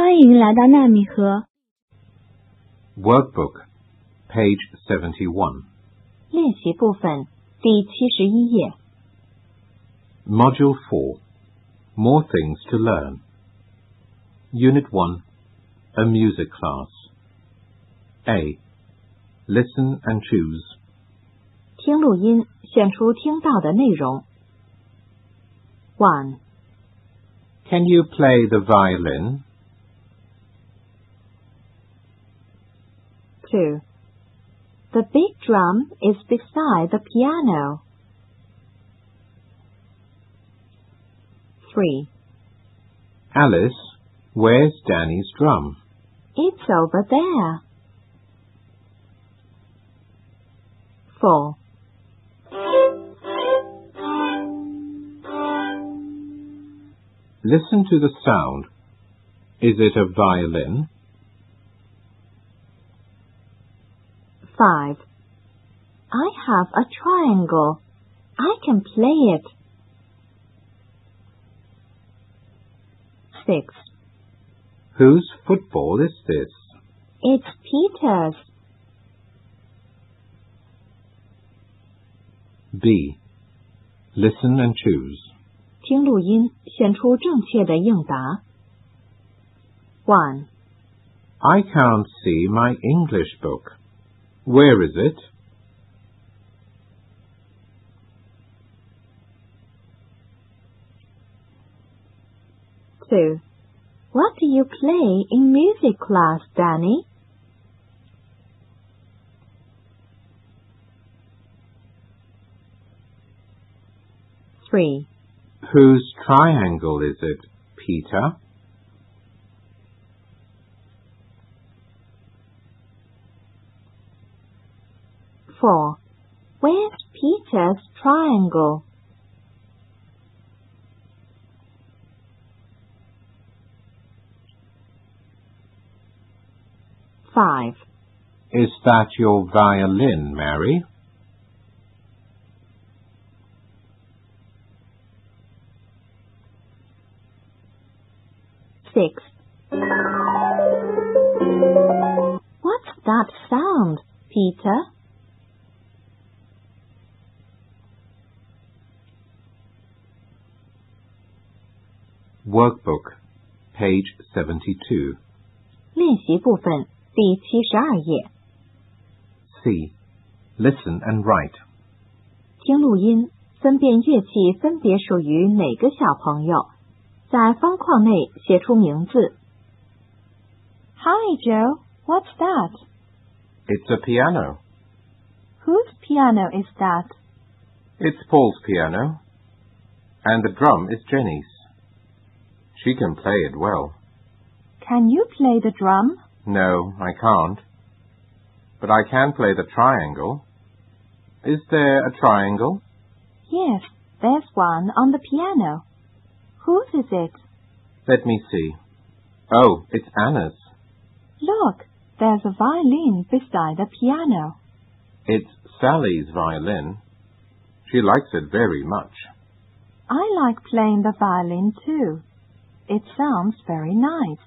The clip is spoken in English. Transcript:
欢迎来到纳米河 Workbook, page 71. 练习部分第七十一页。 Module 4. More things to learn. Unit 1. A music class. A. Listen and choose. 听录音，选出听到的内容。One, Can you play the violin? Two. The big drum is beside the piano. Three. Alice, where's Danny's drum? It's over there. Four. Listen to the sound. Is it a violin? Five. I have a triangle. I can play it. Six. Whose football is this? It's Peter's. B. Listen and choose. 听录音，选出正确的应答。One, I can't see my English book. Where is it? two. What do you play in music class, Danny? Three. Whose triangle is it, Peter? Four. Where's Peter's triangle? Five. Is that your violin, Mary? Six. What's that sound, Peter? Workbook, page 72. 练习部分第七十二页， C. Listen and write. 听录音，分辨乐器分别属于哪个小朋友，在方框内写出名字。Hi, Joe. What's that? It's a piano. Whose piano is that? It's Paul's piano. And the drum is Jenny's. She can play it well. Can you play the drum? No, I can't. But I can play the triangle. Is there a triangle? Yes, there's one on the piano. Whose is it? Let me see. Oh, it's Anna's. Look, there's a violin beside the piano. It's Sally's violin. She likes it very much. I like playing the violin too. It sounds very nice.